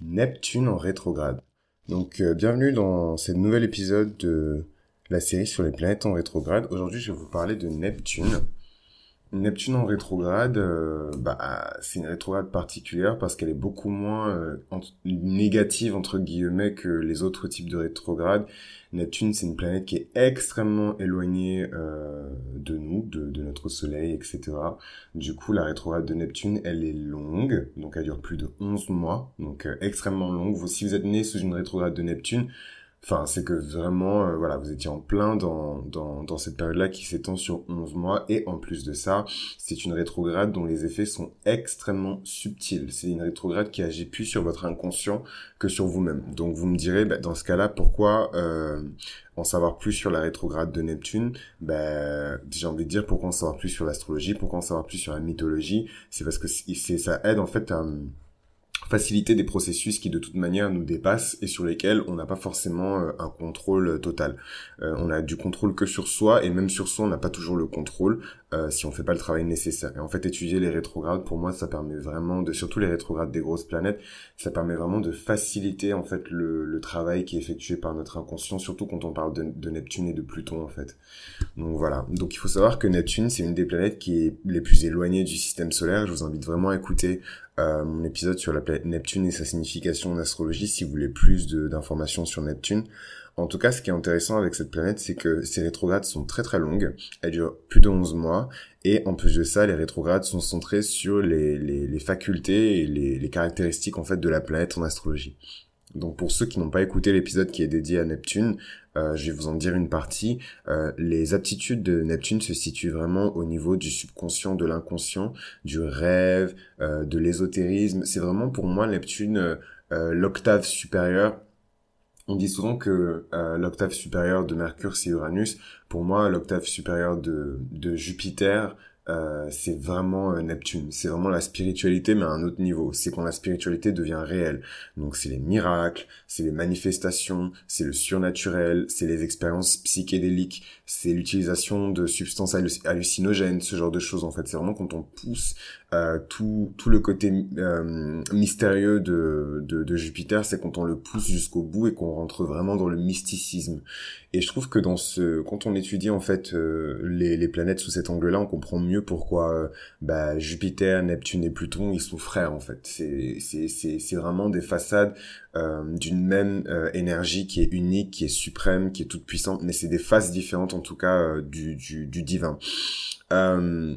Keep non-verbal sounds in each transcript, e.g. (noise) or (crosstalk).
Neptune en rétrograde. Donc euh, bienvenue dans ce nouvel épisode de la série sur les planètes en rétrograde. Aujourd'hui je vais vous parler de Neptune. Neptune en rétrograde, euh, bah, c'est une rétrograde particulière parce qu'elle est beaucoup moins euh, négative entre guillemets que les autres types de rétrogrades. Neptune, c'est une planète qui est extrêmement éloignée euh, de nous, de, notre Soleil, etc. Du coup, la rétrograde de Neptune, elle est longue, donc elle dure plus de 11 mois, donc extrêmement longue. Si vous êtes né sous une rétrograde de Neptune, Enfin, c'est que vraiment, euh, voilà, vous étiez en plein dans, dans, dans cette période-là qui s'étend sur 11 mois. Et en plus de ça, c'est une rétrograde dont les effets sont extrêmement subtils. C'est une rétrograde qui agit plus sur votre inconscient que sur vous-même. Donc vous me direz, bah, dans ce cas-là, pourquoi euh, en savoir plus sur la rétrograde de Neptune bah, J'ai envie de dire, pourquoi en savoir plus sur l'astrologie Pourquoi en savoir plus sur la mythologie? C'est parce que c'est ça aide en fait à faciliter des processus qui de toute manière nous dépassent et sur lesquels on n'a pas forcément euh, un contrôle total. Euh, on a du contrôle que sur soi et même sur soi on n'a pas toujours le contrôle euh, si on fait pas le travail nécessaire. Et en fait étudier les rétrogrades pour moi ça permet vraiment de surtout les rétrogrades des grosses planètes, ça permet vraiment de faciliter en fait le, le travail qui est effectué par notre inconscient surtout quand on parle de, de, Neptune et de Pluton en fait. Donc voilà. Donc il faut savoir que Neptune c'est une des planètes qui est les plus éloignées du système solaire. Je vous invite vraiment à écouter euh, mon épisode sur la planète Neptune et sa signification en astrologie si vous voulez plus d'informations sur Neptune. En tout cas, ce qui est intéressant avec cette planète, c'est que ces rétrogrades sont très très longues. Elles durent plus de 11 mois. Et en plus de ça, les rétrogrades sont centrés sur les, les, les facultés et les, les caractéristiques en fait de la planète en astrologie. Donc pour ceux qui n'ont pas écouté l'épisode qui est dédié à Neptune, euh, je vais vous en dire une partie. Euh, les aptitudes de Neptune se situent vraiment au niveau du subconscient, de l'inconscient, du rêve, euh, de l'ésotérisme. C'est vraiment pour moi Neptune l'octave supérieure. On dit souvent que l'octave supérieure de Mercure c'est Uranus. Pour moi, l'octave supérieure de, de Jupiter euh, c'est vraiment euh, Neptune. C'est vraiment la spiritualité, mais à un autre niveau. C'est quand la spiritualité devient réelle. Donc c'est les miracles, c'est les manifestations, c'est le surnaturel, c'est les expériences psychédéliques, c'est l'utilisation de substances hallucinogènes, ce genre de choses. En fait, c'est vraiment quand on pousse euh, tout, tout le côté euh, mystérieux de, de, de Jupiter, c'est quand on le pousse jusqu'au bout et qu'on rentre vraiment dans le mysticisme. Et je trouve que dans ce, quand on étudie en fait euh, les, les planètes sous cet angle-là, on comprend mieux pourquoi euh, bah, Jupiter, Neptune et Pluton ils sont frères en fait. C'est c'est c'est c'est vraiment des façades euh, d'une même énergie qui est unique, qui est suprême, qui est toute puissante, mais c'est des faces différentes en tout cas du du divin. Euh,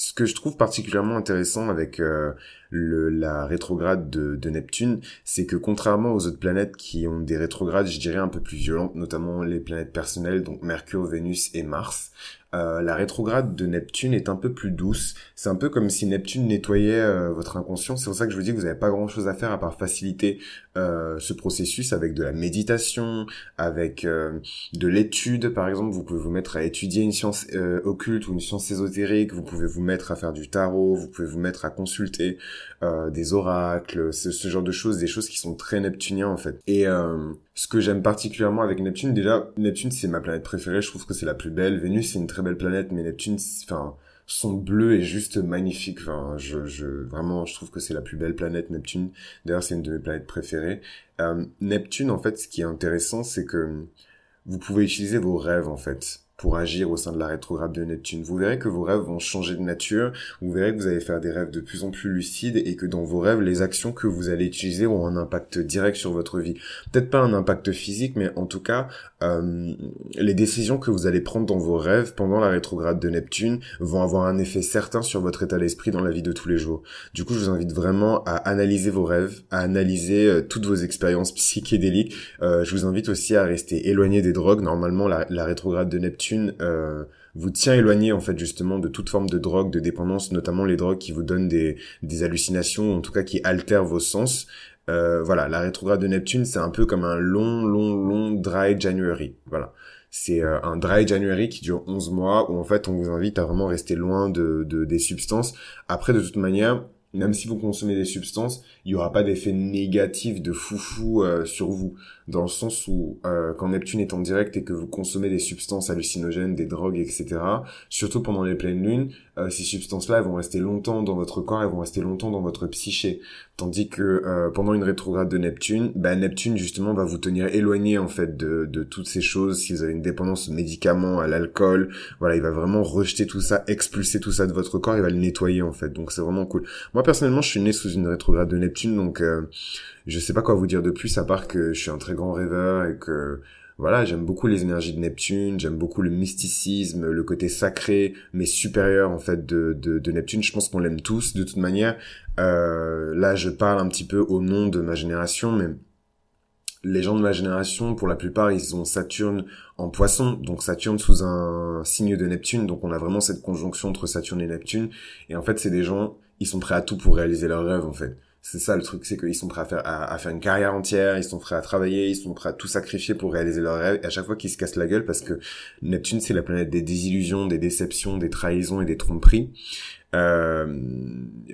ce que je trouve particulièrement intéressant avec euh, la rétrograde de, de Neptune, c'est que contrairement aux autres planètes qui ont des rétrogrades, je dirais, un peu plus violentes, notamment les planètes personnelles, donc Mercure, Vénus et Mars, euh, la rétrograde de Neptune est un peu plus douce. C'est un peu comme si Neptune nettoyait euh, votre inconscient. C'est pour ça que je vous dis que vous n'avez pas grand-chose à faire à part faciliter euh, ce processus avec de la méditation, avec de l'étude. Par exemple, vous pouvez vous mettre à étudier une science occulte ou une science ésotérique. Vous pouvez vous mettre à faire du tarot. Vous pouvez vous mettre à consulter des oracles, ce, ce, genre de choses, des choses qui sont très neptuniens en fait. Et ce que j'aime particulièrement avec Neptune, déjà, Neptune c'est ma planète préférée, je trouve que c'est la plus belle. Vénus c'est une très belle planète, mais Neptune, enfin, son bleu est juste magnifique. Enfin, je, je vraiment, je trouve que c'est la plus belle planète Neptune. D'ailleurs, c'est une de mes planètes préférées. Euh, Neptune, en fait, ce qui est intéressant, c'est que vous pouvez utiliser vos rêves, en fait pour agir au sein de la rétrograde de Neptune. Vous verrez que vos rêves vont changer de nature, vous verrez que vous allez faire des rêves de plus en plus lucides et que dans vos rêves, les actions que vous allez utiliser ont un impact direct sur votre vie. Peut-être pas un impact physique, mais en tout cas, euh, les décisions que vous allez prendre dans vos rêves pendant la rétrograde de Neptune vont avoir un effet certain sur votre état d'esprit dans la vie de tous les jours. Du coup, je vous invite vraiment à analyser vos rêves, à analyser euh, toutes vos expériences (laughs) psychédéliques. Euh, je vous invite aussi à rester éloigné des drogues. Normalement, la rétrograde de Neptune euh, vous tient éloigné en fait justement de toute forme de drogue, de dépendance, notamment les drogues qui vous donnent des, des hallucinations, en tout cas qui altèrent vos sens. Euh, voilà, la rétrograde de Neptune, c'est un peu comme un long, long, long dry January. Voilà. C'est euh, un dry January qui dure 11 mois où en fait on vous invite à vraiment rester loin de, de des substances. Après, de toute manière, même si vous consommez des substances, il y aura pas d'effet négatif de foufou euh, sur vous, dans le sens où euh, quand Neptune est en direct et que vous consommez des substances hallucinogènes, des drogues, etc., surtout pendant les pleines lunes, euh, ces substances-là, elles vont rester longtemps dans votre corps, elles vont rester longtemps dans votre psyché. Tandis que euh, pendant une rétrograde de Neptune, bah, Neptune justement va vous tenir éloigné en fait de, de toutes ces choses. Si vous avez une dépendance aux médicaments, à l'alcool, voilà, il va vraiment rejeter tout ça, expulser tout ça de votre corps, il va le nettoyer en fait. Donc c'est vraiment cool. Moi personnellement, je suis né sous une rétrograde de Neptune, donc je sais pas quoi vous dire de plus à part que je suis un très grand rêveur et que voilà, j'aime beaucoup les énergies de Neptune, j'aime beaucoup le mysticisme, le côté sacré, mais supérieur en fait de, de, de Neptune. Je pense qu'on l'aime tous de toute manière. Euh, là, je parle un petit peu au nom de ma génération, mais les gens de ma génération, pour la plupart, ils ont Saturne en poisson, donc Saturne sous un signe de Neptune, donc on a vraiment cette conjonction entre Saturne et Neptune. Et en fait, c'est des gens, ils sont prêts à tout pour réaliser leurs rêves, en fait. C'est ça le truc, c'est qu'ils sont prêts à faire, à, faire une carrière entière, ils sont prêts à travailler, ils sont prêts à tout sacrifier pour réaliser leurs rêves. À chaque fois qu'ils se cassent la gueule, parce que Neptune c'est la planète des désillusions, des déceptions, des trahisons et des tromperies. Euh,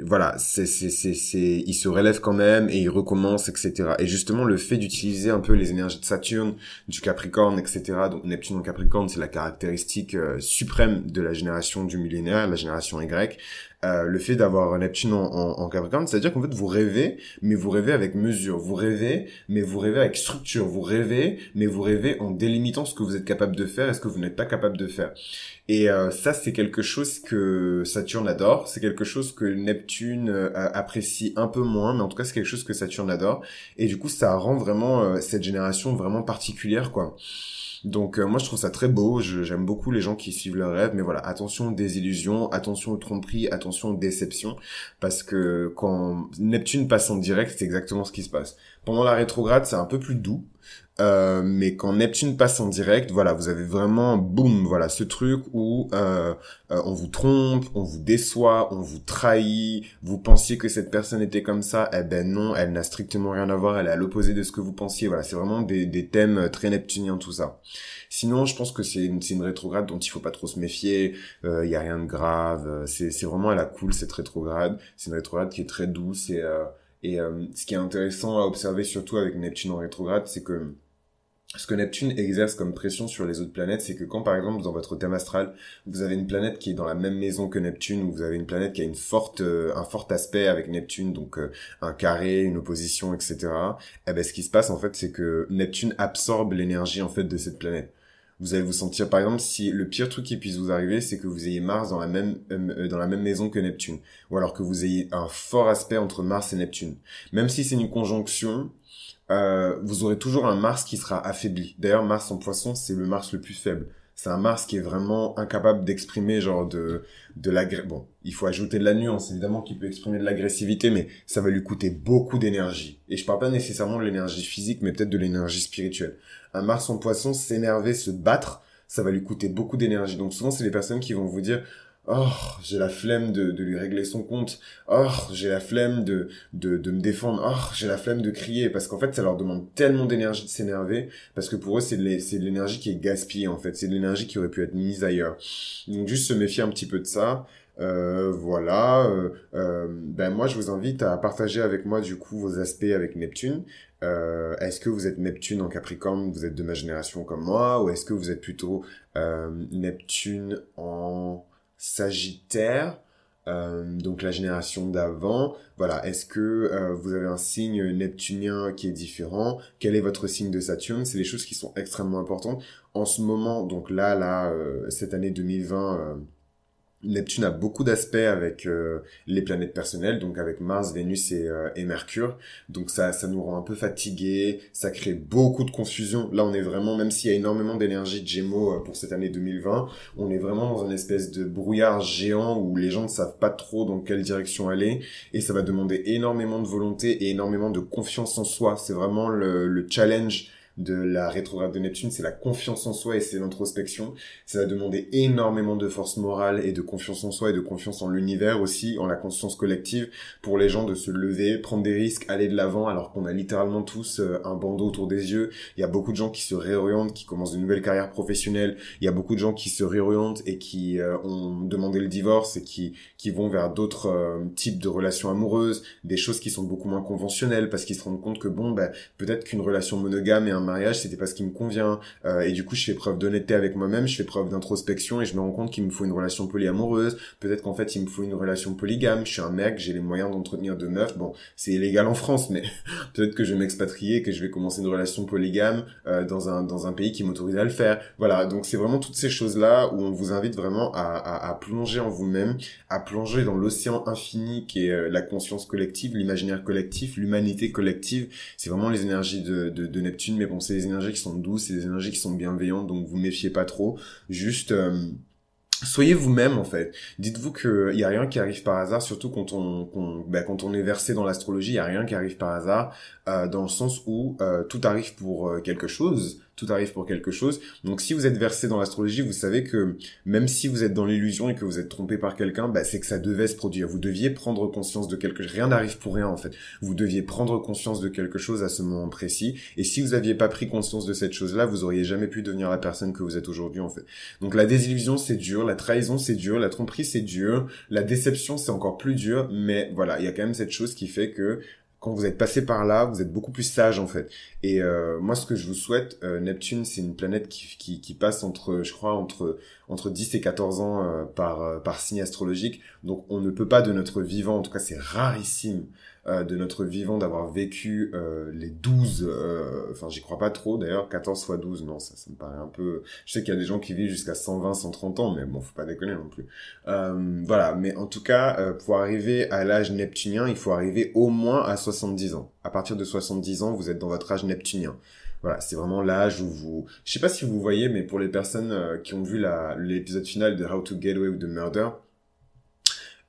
voilà, c'est, c'est, c'est, c'est, il se relève quand même et il recommence, etc. Et justement, le fait d'utiliser un peu les énergies de Saturne, du Capricorne, etc. Donc Neptune en Capricorne, c'est la caractéristique euh, suprême de la génération du millénaire, la génération Y. Euh, le fait d'avoir Neptune en, Capricorne, c'est-à-dire qu'en fait vous rêvez, mais vous rêvez avec mesure, vous rêvez, mais vous rêvez avec structure, vous rêvez, mais vous rêvez en délimitant ce que vous êtes capable de faire et ce que vous n'êtes pas capable de faire. Et ça, c'est quelque chose que Saturne adore, c'est quelque chose que Neptune euh, apprécie un peu moins, mais en tout cas c'est quelque chose que Saturne adore. Et du coup, ça rend vraiment cette génération vraiment particulière, quoi. Donc euh, moi je trouve ça très beau, j'aime beaucoup les gens qui suivent leurs rêves, mais voilà, attention aux désillusions, attention aux tromperies, attention aux déceptions, parce que quand Neptune passe en direct, c'est exactement ce qui se passe. Pendant la rétrograde, c'est un peu plus doux, euh, mais quand Neptune passe en direct, voilà, vous avez vraiment, boum, voilà, ce truc où euh, euh, on vous trompe, on vous déçoit, on vous trahit, vous pensiez que cette personne était comme ça, eh ben non, elle n'a strictement rien à voir, elle est à l'opposé de ce que vous pensiez. Voilà, c'est vraiment des, des thèmes très neptuniens tout ça. Sinon, je pense que c'est une, une rétrograde dont il faut pas trop se méfier. Il y a rien de grave. C'est vraiment à la cool cette rétrograde. C'est une rétrograde qui est très douce et et ce qui est intéressant à observer surtout avec Neptune en rétrograde, c'est que ce que Neptune exerce comme pression sur les autres planètes, c'est que quand par exemple dans votre thème astral, vous avez une planète qui est dans la même maison que Neptune, ou vous avez une planète qui a euh, un fort aspect avec Neptune, donc euh, un carré, une opposition, etc. Eh ben ce qui se passe en fait, c'est que Neptune absorbe l'énergie en fait de cette planète. Vous allez vous sentir, par exemple, si le pire truc qui puisse vous arriver, c'est que vous ayez Mars dans la même euh, dans la même maison que Neptune, ou alors que vous ayez un fort aspect entre Mars et Neptune. Même si c'est une conjonction, euh, vous aurez toujours un Mars qui sera affaibli. D'ailleurs, Mars en poisson, c'est le Mars le plus faible. C'est un Mars qui est vraiment incapable d'exprimer genre de de l'agressivité. Bon, il faut ajouter de la nuance évidemment qui peut exprimer de l'agressivité, mais ça va lui coûter beaucoup d'énergie. Et je parle pas nécessairement de l'énergie physique, mais peut-être de l'énergie spirituelle. Un Mars en poisson, s'énerver, se battre, ça va lui coûter beaucoup d'énergie. Donc souvent, c'est les personnes qui vont vous dire Oh, j'ai la flemme de, de lui régler son compte. Oh, j'ai la flemme de, de, de me défendre. Oh, j'ai la flemme de crier. Parce qu'en fait, ça leur demande tellement d'énergie de s'énerver. Parce que pour eux, c'est de l'énergie qui est gaspillée, en fait. C'est de l'énergie qui aurait pu être mise ailleurs. Donc, juste se méfier un petit peu de ça. Euh, voilà. Euh, euh, ben moi, je vous invite à partager avec moi, du coup, vos aspects avec Neptune. Euh, est-ce que vous êtes Neptune en Capricorne, vous êtes de ma génération comme moi, ou est-ce que vous êtes plutôt Neptune en Sagittaire, euh, donc la génération d'avant. Voilà, est-ce que euh, vous avez un signe neptunien qui est différent? Quel est votre signe de Saturne? C'est des choses qui sont extrêmement importantes. En ce moment, donc là, là, euh, cette année 2020 Neptune a beaucoup d'aspects avec euh, les planètes personnelles, donc avec Mars, Vénus et, euh, et, Mercure. Donc ça, ça nous rend un peu fatigués, ça crée beaucoup de confusion. Là, on est vraiment, même s'il y a énormément d'énergie de Gémeaux euh, pour cette année 2020, on est vraiment dans une espèce de brouillard géant où les gens ne savent pas trop dans quelle direction aller, et ça va demander énormément de volonté et énormément de confiance en soi. C'est vraiment le, le challenge de la rétrograde de Neptune, c'est la confiance en soi et c'est l'introspection. Ça va demander énormément de force morale et de confiance en soi et de confiance en l'univers aussi, en la conscience collective, pour les gens de se lever, prendre des risques, aller de l'avant, alors qu'on a littéralement tous euh, un bandeau autour des yeux. Il y a beaucoup de gens qui se réorientent, qui commencent une nouvelle carrière professionnelle. Il y a beaucoup de gens qui se réorientent et qui euh, ont demandé le divorce et qui, qui vont vers d'autres euh, types de relations amoureuses, des choses qui sont beaucoup moins conventionnelles parce qu'ils se rendent compte que bon, ben, peut-être qu'une relation monogame et un mariage, c'était pas ce qui me convient. Euh, et du coup, je fais preuve d'honnêteté avec moi-même, je fais preuve d'introspection et je me rends compte qu'il me faut une relation polyamoureuse. Peut-être qu'en fait, il me faut une relation polygame. Je suis un mec, j'ai les moyens d'entretenir deux meufs. Bon, c'est illégal en France, mais (laughs) peut-être que je vais m'expatrier, que je vais commencer une relation polygame euh, dans un dans un pays qui m'autorise à le faire. Voilà, donc c'est vraiment toutes ces choses-là où on vous invite vraiment à, à, à plonger en vous-même, à plonger dans l'océan infini qui est euh, la conscience collective, l'imaginaire collectif, l'humanité collective. C'est vraiment les énergies de, de, de Neptune, mais bon, c'est des énergies qui sont douces, c'est des énergies qui sont bienveillantes, donc vous méfiez pas trop. Juste... Euh, soyez vous-même en fait. Dites-vous qu'il y a rien qui arrive par hasard, surtout quand on ben, quand on est versé dans l'astrologie, il y a rien qui arrive par hasard, euh, dans le sens où euh, tout arrive pour quelque chose tout arrive pour quelque chose. Donc si vous êtes versé dans l'astrologie, vous savez que même si vous êtes dans l'illusion et que vous êtes trompé par quelqu'un, bah, c'est que ça devait se produire. Vous deviez prendre conscience de quelque chose. Rien n'arrive pour rien en fait. Vous deviez prendre conscience de quelque chose à ce moment précis. Et si vous aviez pas pris conscience de cette chose-là, vous auriez jamais pu devenir la personne que vous êtes aujourd'hui en fait. Donc la désillusion c'est dur, la trahison c'est dur, la tromperie c'est dur, la déception c'est encore plus dur. Mais voilà, il y a quand même cette chose qui fait que quand vous êtes passé par là, vous êtes beaucoup plus sage en fait. Et euh, moi, ce que je vous souhaite, euh, Neptune, c'est une planète qui, qui, passe entre, je crois, entre entre 10 et 14 ans euh, par par signe astrologique. Donc, on ne peut pas de notre vivant, en tout cas, c'est rarissime euh, de notre vivant d'avoir vécu euh, les 12, euh, enfin j'y crois pas trop d'ailleurs, 14 fois 12, non, ça, ça me paraît un peu... Je sais qu'il y a des gens qui vivent jusqu'à 120, 130 ans, mais bon, faut pas déconner non plus. voilà, mais en tout cas, pour arriver à l'âge neptunien, il faut arriver au moins à 70 ans. À partir de 70 ans, vous êtes dans votre âge neptunien. Voilà, c'est vraiment l'âge où vous... Je sais pas si vous voyez, mais pour les personnes qui ont vu l'épisode final de How to Get Away with the Murder,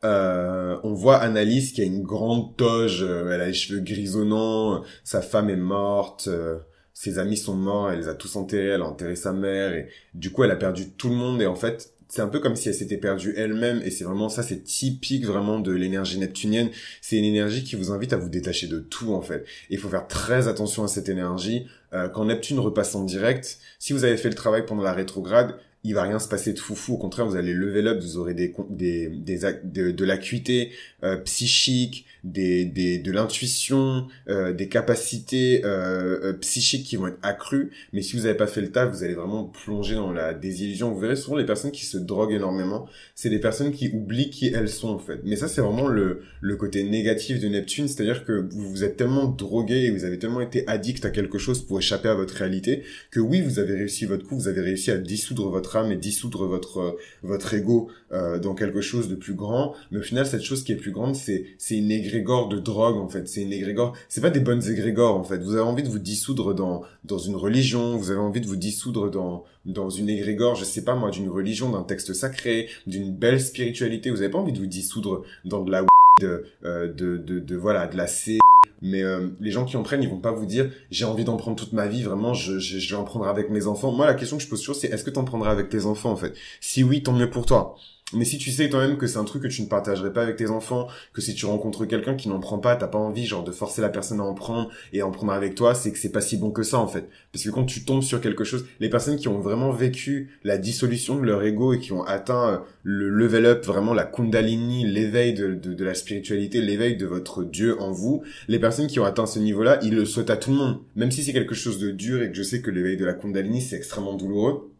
euh, on voit Annalise qui a une grande toge, euh, elle a les cheveux grisonnants, sa femme est morte, euh, ses amis sont morts, elle les a tous enterrés, elle a enterré sa mère, et du coup elle a perdu tout le monde, et en fait c'est un peu comme si elle s'était perdue elle-même, et c'est vraiment ça, c'est typique vraiment de l'énergie neptunienne, c'est une énergie qui vous invite à vous détacher de tout en fait, il faut faire très attention à cette énergie, quand Neptune repasse en direct, si vous avez fait le travail pendant la rétrograde, il va rien se passer de foufou. Au contraire, vous allez level up, vous aurez des, des, des de, de l'acuité euh, psychique, des, des, de l'intuition, euh, des capacités euh, euh, psychiques qui vont être accrues. Mais si vous n'avez pas fait le taf, vous allez vraiment plonger dans la désillusion. Vous verrez souvent les personnes qui se droguent énormément, c'est des personnes qui oublient qui elles sont en fait. Mais ça, c'est vraiment le, le côté négatif de Neptune, c'est-à-dire que vous vous êtes tellement drogué et vous avez tellement été addict à quelque chose pour échapper à votre réalité que oui, vous avez réussi votre coup, vous avez réussi à dissoudre votre âme et dissoudre votre votre ego euh, dans quelque chose de plus grand. Mais au final, cette chose qui est plus grande, c'est c'est une égrégore de drogue en fait. C'est une égrégore. C'est pas des bonnes égrégores en fait. Vous avez envie de vous dissoudre dans dans une religion. Vous avez envie de vous dissoudre dans dans une égrégore, je sais pas moi, d'une religion, d'un texte sacré, d'une belle spiritualité. Vous avez pas envie de vous dissoudre dans de la de, euh, de, de, de, voilà de la C mais euh, les gens qui en prennent ils vont pas vous dire j'ai envie d'en prendre toute ma vie vraiment je, je, je vais en prendre avec mes enfants. Moi la question que je pose toujours c'est est-ce que t'en prendras avec tes enfants en fait? Si oui tant mieux pour toi mais si tu sais toi-même que c'est un truc que tu ne partagerais pas avec tes enfants, que si tu rencontres quelqu'un qui n'en prend pas, t'as pas envie genre de forcer la personne à en prendre et à en prendre avec toi, c'est que c'est pas si bon que ça en fait. Parce que quand tu tombes sur quelque chose, les personnes qui ont vraiment vécu la dissolution de leur ego et qui ont atteint euh, le level up, vraiment la kundalini, l'éveil de, de, de la spiritualité, l'éveil de votre Dieu en vous, les personnes qui ont atteint ce niveau-là, ils le souhaitent à tout le monde. Même si c'est quelque chose de dur et que je sais que l'éveil de la kundalini c'est extrêmement douloureux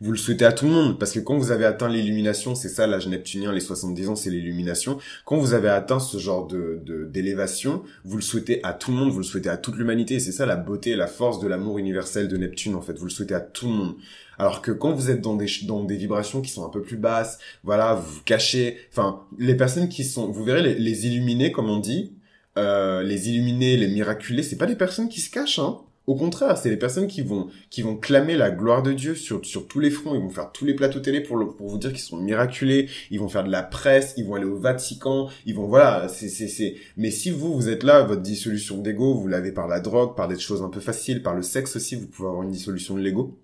vous le souhaitez à tout le monde, parce que quand vous avez atteint l'illumination, c'est ça l'âge neptunien, les 70 ans, c'est l'illumination. Quand vous avez atteint ce genre de d'élévation, vous le souhaitez à tout le monde, vous le souhaitez à toute l'humanité. C'est ça la beauté et la force de l'amour universel de Neptune, en fait. Vous le souhaitez à tout le monde. Alors que quand vous êtes dans des dans des vibrations qui sont un peu plus basses, voilà, vous vous cachez. Enfin, les personnes qui sont, vous verrez les, les illuminés, comme on dit, euh, les illuminés, les miraculés, c'est pas des personnes qui se cachent, hein. Au contraire, c'est les personnes qui vont qui vont clamer la gloire de Dieu sur sur tous les fronts. Ils vont faire tous les plateaux télé pour pour vous dire qu'ils sont miraculés. Ils vont faire de la presse. Ils vont aller au Vatican. Ils vont voilà. C'est c'est c'est. Mais si vous vous êtes là, votre dissolution d'ego, vous l'avez par la drogue, par des choses un peu faciles, par le sexe aussi, vous pouvez avoir une dissolution de l'ego.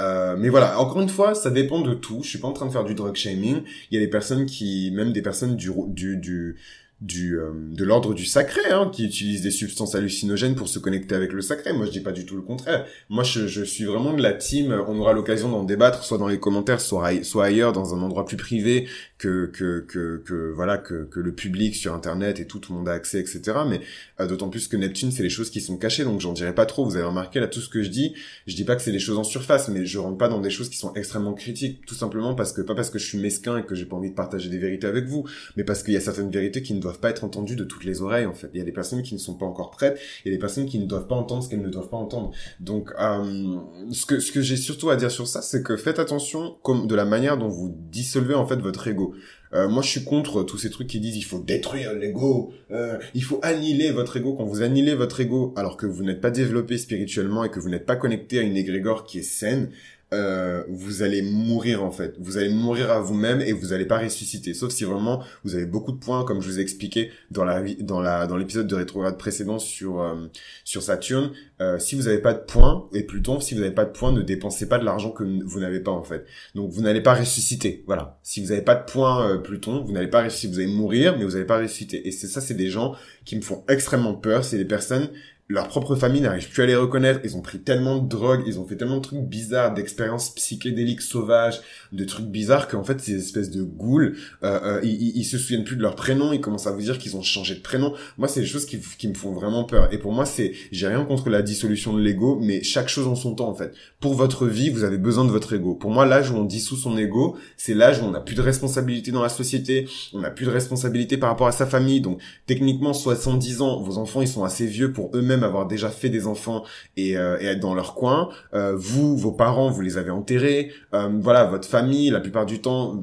Euh, mais voilà, encore une fois, ça dépend de tout. Je suis pas en train de faire du drug shaming. Il y a des personnes qui, même des personnes du du du du euh, de l'ordre du sacré, hein, qui utilisent des substances hallucinogènes pour se connecter avec le sacré. Moi, je dis pas du tout le contraire. Moi, je, je suis vraiment de la team. On aura l'occasion d'en débattre, soit dans les commentaires, soit, soit ailleurs, dans un endroit plus privé que que que, que voilà que, que le public sur Internet et tout, tout le monde a accès, etc. Mais euh, d'autant plus que Neptune, c'est les choses qui sont cachées, donc j'en dirai pas trop. Vous avez remarqué là tout ce que je dis. Je dis pas que c'est des choses en surface, mais je rentre pas dans des choses qui sont extrêmement critiques, tout simplement parce que pas parce que je suis mesquin et que j'ai pas envie de partager des vérités avec vous, mais parce qu'il y a certaines vérités qui ne doivent pas être entendues de toutes les oreilles en fait. Il y a des personnes qui ne sont pas encore prêtes, il y a des personnes qui ne doivent pas entendre ce qu'elles ne doivent pas entendre. Donc euh, ce que ce que j'ai surtout à dire sur ça, c'est que faites attention comme de la manière dont vous dissolvez en fait votre ego. Euh, moi, je suis contre tous ces trucs qui disent il faut détruire l'ego, euh, il faut annihiler votre ego. Quand vous annihilez votre ego, alors que vous n'êtes pas développé spirituellement et que vous n'êtes pas connecté à une égrégore qui est saine, euh, vous allez mourir en fait. Vous allez mourir à vous-même et vous n'allez pas ressusciter. Sauf si vraiment vous avez beaucoup de points, comme je vous ai expliqué dans la dans la dans l'épisode de rétrograde précédent sur euh, sur Saturne. Euh, si vous n'avez pas de points et Pluton, si vous n'avez pas de points, ne dépensez pas de l'argent que vous n'avez pas en fait. Donc vous n'allez pas ressusciter. Voilà. Si vous n'avez pas de points euh, Pluton, vous n'allez pas ressusciter. Vous allez mourir, mais vous n'allez pas ressusciter. Et ça, c'est des gens qui me font extrêmement peur. C'est des personnes leur propre famille n'arrive plus à les reconnaître. Ils ont pris tellement de drogues, ils ont fait tellement de trucs bizarres, d'expériences psychédéliques sauvages, de trucs bizarres qu'en fait ces espèces de ghouls, euh, euh, ils, ils, se souviennent plus de leur prénom, ils commencent à vous dire qu'ils ont changé de prénom. Moi, c'est des choses qui, qui me font vraiment peur. Et pour moi, c'est, j'ai rien contre la dissolution de l'ego, mais chaque chose en son temps en fait. Pour votre vie, vous avez besoin de votre ego. Pour moi, l'âge où on dissout son ego, c'est l'âge où on n'a plus de responsabilité dans la société, on n'a plus de responsabilité par rapport à sa famille. Donc techniquement, 70 ans, vos enfants ils sont assez vieux pour eux-mêmes avoir déjà fait des enfants et, euh, être dans leur coin. Euh, vous, vos parents, vous les avez enterrés. Euh, voilà, votre famille, la plupart du temps,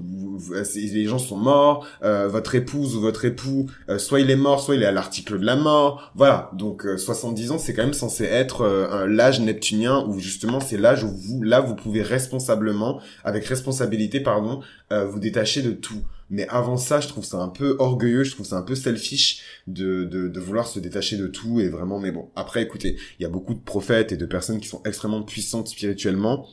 les gens sont morts. votre épouse ou votre époux, soit il est mort, soit il est à l'article de la mort. Voilà, donc 70 ans, c'est quand même censé être l'âge neptunien où justement c'est l'âge où vous, là, vous pouvez responsablement, avec responsabilité, pardon, vous détacher de tout. Mais avant ça, je trouve ça un peu orgueilleux, je trouve ça un peu selfish de, de, de vouloir se détacher de tout et vraiment, mais bon. Après, écoutez, il y a beaucoup de prophètes et de personnes qui sont extrêmement puissantes spirituellement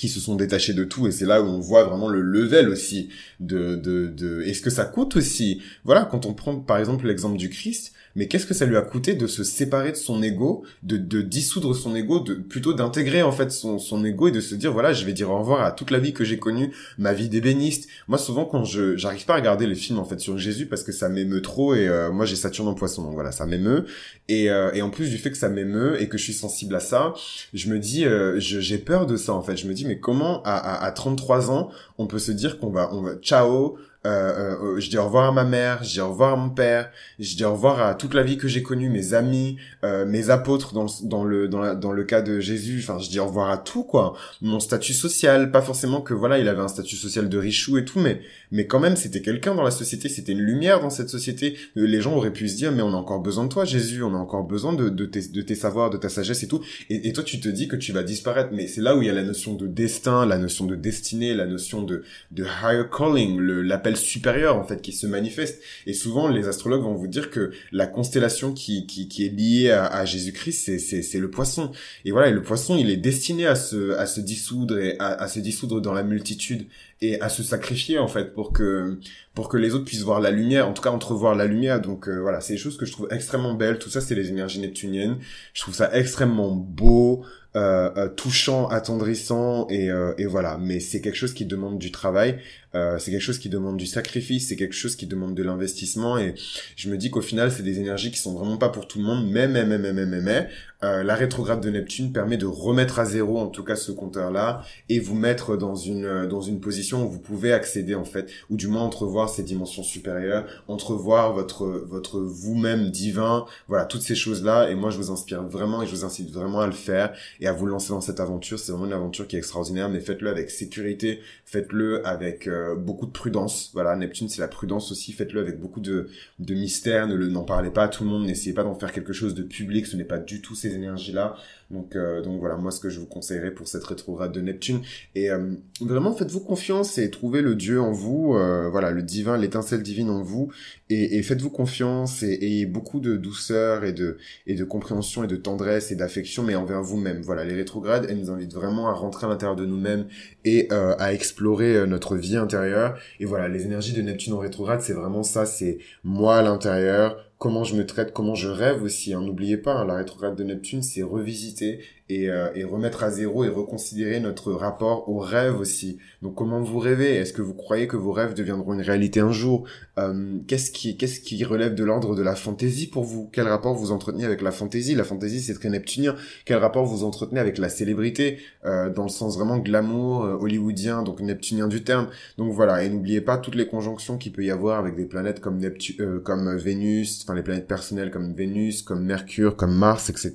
qui se sont détachés de tout et c'est là où on voit vraiment le level aussi de de de est-ce que ça coûte aussi? Voilà quand on prend par exemple l'exemple du Christ mais qu'est-ce que ça lui a coûté de se séparer de son ego, de, de dissoudre son ego, de plutôt d'intégrer en fait son, son ego et de se dire voilà je vais dire au revoir à toute la vie que j'ai connue, ma vie d'ébéniste. Moi souvent quand je j'arrive pas à regarder les films en fait sur Jésus parce que ça m'émeut trop et euh, moi j'ai Saturne en Poisson donc voilà ça m'émeut et, euh, et en plus du fait que ça m'émeut et que je suis sensible à ça, je me dis euh, j'ai peur de ça en fait. Je me dis mais comment à, à, à 33 ans on peut se dire qu'on va on va ciao euh, euh, je dis au revoir à ma mère, je dis au revoir à mon père, je dis au revoir à toute la vie que j'ai connue, mes amis, euh, mes apôtres dans, dans le dans, la, dans le cas de Jésus. Enfin, je dis au revoir à tout quoi. Mon statut social, pas forcément que voilà, il avait un statut social de richou et tout, mais mais quand même c'était quelqu'un dans la société, c'était une lumière dans cette société. Euh, les gens auraient pu se dire mais on a encore besoin de toi Jésus, on a encore besoin de de tes, de tes savoirs, de ta sagesse et tout. Et, et toi tu te dis que tu vas disparaître, mais c'est là où il y a la notion de destin, la notion de destinée, la notion de de higher calling, le l'appel supérieur en fait qui se manifeste. Et souvent les astrologues vont vous dire que la constellation qui, qui, est liée à, Jésus-Christ, c'est, c'est, le poisson. Et voilà, le poisson, il est destiné à se, à se dissoudre et à, à se dissoudre dans la multitude et à se sacrifier en fait pour que pour que les autres puissent voir la lumière, en tout cas entrevoir la lumière. Donc euh, voilà, c'est des choses que je trouve extrêmement belles. Tout ça, c'est les énergies neptuniennes. Je trouve ça extrêmement beau. Euh, euh, touchant, attendrissant et, euh, et voilà. Mais c'est quelque chose qui demande du travail, c'est quelque chose qui demande du sacrifice, c'est quelque chose qui demande de l'investissement et je me dis qu'au final c'est des énergies qui sont vraiment pas pour tout le monde. Mais mais mais mais mais mais, mais la rétrograde de Neptune permet de remettre à zéro en tout cas ce compteur là et vous mettre dans une dans une position où vous pouvez accéder en fait ou du moins entrevoir ces dimensions supérieures, entrevoir votre votre vous-même divin, voilà toutes ces choses là et moi je vous inspire vraiment et je vous incite vraiment à le faire et à vous lancer dans cette aventure. C'est vraiment une aventure qui est extraordinaire, mais faites-le avec sécurité, faites-le avec euh, beaucoup de prudence. Voilà, Neptune, c'est la prudence aussi. Faites-le avec beaucoup de, de mystère. Ne n'en parlez pas à tout le monde. N'essayez pas d'en faire quelque chose de public. Ce n'est pas du tout ces énergies-là. Donc, euh, donc voilà, moi, ce que je vous conseillerais pour cette rétrograde de Neptune. Et euh, vraiment, faites-vous confiance et trouvez le Dieu en vous, euh, voilà, le divin, l'étincelle divine en vous, et, et faites-vous confiance et ayez beaucoup de douceur et de et de compréhension et de tendresse et d'affection, mais envers vous-même. Voilà, les rétrogrades, elles nous invitent vraiment à rentrer à l'intérieur de nous-mêmes et euh, à explorer euh, notre vie intérieure. Et voilà, les énergies de Neptune en rétrograde, c'est vraiment ça, c'est moi à l'intérieur, comment je me traite, comment je rêve aussi. Hein. N'oubliez pas, hein, la rétrograde de Neptune, c'est revisiter et, euh, et, remettre à zéro et reconsidérer notre rapport au rêve aussi. Donc comment vous rêvez? Est-ce que vous croyez que vos rêves deviendront une réalité un jour? Euh, Qu'est-ce qui, qu'est-ce qui relève de l'ordre de la fantaisie pour vous? Quel rapport vous entretenez avec la fantaisie? La fantaisie, c'est très neptunien. Quel rapport vous entretenez avec la célébrité? Euh, dans le sens vraiment glamour euh, hollywoodien, donc neptunien du terme. Donc voilà. Et n'oubliez pas toutes les conjonctions qu'il peut y avoir avec des planètes comme Neptune, euh, comme Vénus, les planètes personnelles comme Vénus, comme Mercure, comme Mars, etc.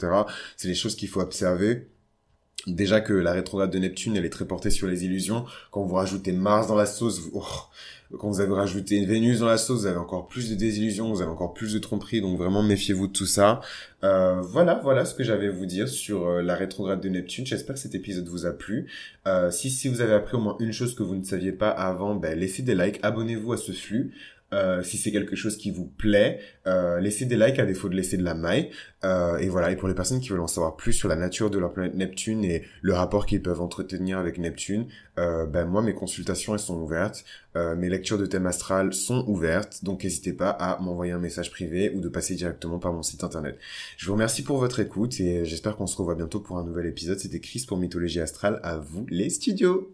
C'est les choses qu'il faut observer. Déjà que la rétrograde de Neptune, elle est très portée sur les illusions. Quand vous rajoutez Mars dans la sauce, oh, quand vous avez rajouté Vénus dans la sauce, vous avez encore plus de désillusions, vous avez encore plus de tromperies, donc vraiment méfiez-vous de tout ça. Euh, voilà, voilà ce que j'avais à vous dire sur euh, la rétrograde de Neptune. J'espère que cet épisode vous a plu. Euh, si, si vous avez appris au moins une chose que vous ne saviez pas avant, ben, laissez des likes, abonnez-vous à ce flux. Euh, si c'est quelque chose qui vous plaît, euh, laissez des likes à défaut de laisser de la maille. Euh, et voilà, et pour les personnes qui veulent en savoir plus sur la nature de leur planète Neptune et le rapport qu'ils peuvent entretenir avec Neptune, ben moi mes consultations elles sont ouvertes, mes lectures de thème astral sont ouvertes, donc n'hésitez pas à m'envoyer un message privé ou de passer directement par mon site internet. Je vous remercie pour votre écoute et j'espère qu'on se revoit bientôt pour un nouvel épisode. C'était Chris pour Mythologie Astrale. À vous les studios